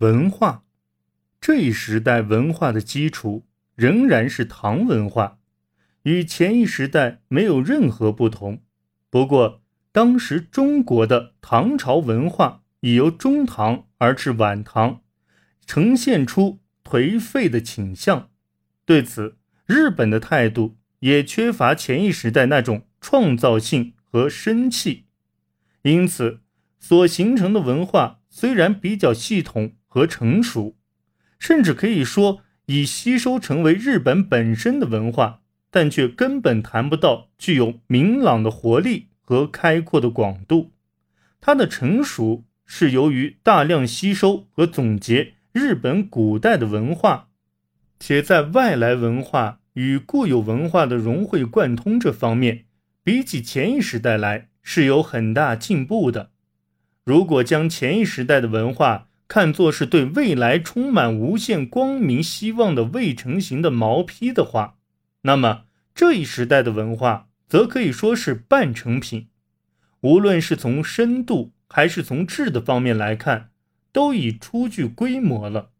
文化，这一时代文化的基础仍然是唐文化，与前一时代没有任何不同。不过，当时中国的唐朝文化已由中唐而至晚唐，呈现出颓废的倾向。对此，日本的态度也缺乏前一时代那种创造性和生气，因此所形成的文化虽然比较系统。和成熟，甚至可以说已吸收成为日本本身的文化，但却根本谈不到具有明朗的活力和开阔的广度。它的成熟是由于大量吸收和总结日本古代的文化，且在外来文化与固有文化的融会贯通这方面，比起前一时代来是有很大进步的。如果将前一时代的文化，看作是对未来充满无限光明希望的未成型的毛坯的话，那么这一时代的文化则可以说是半成品。无论是从深度还是从质的方面来看，都已初具规模了。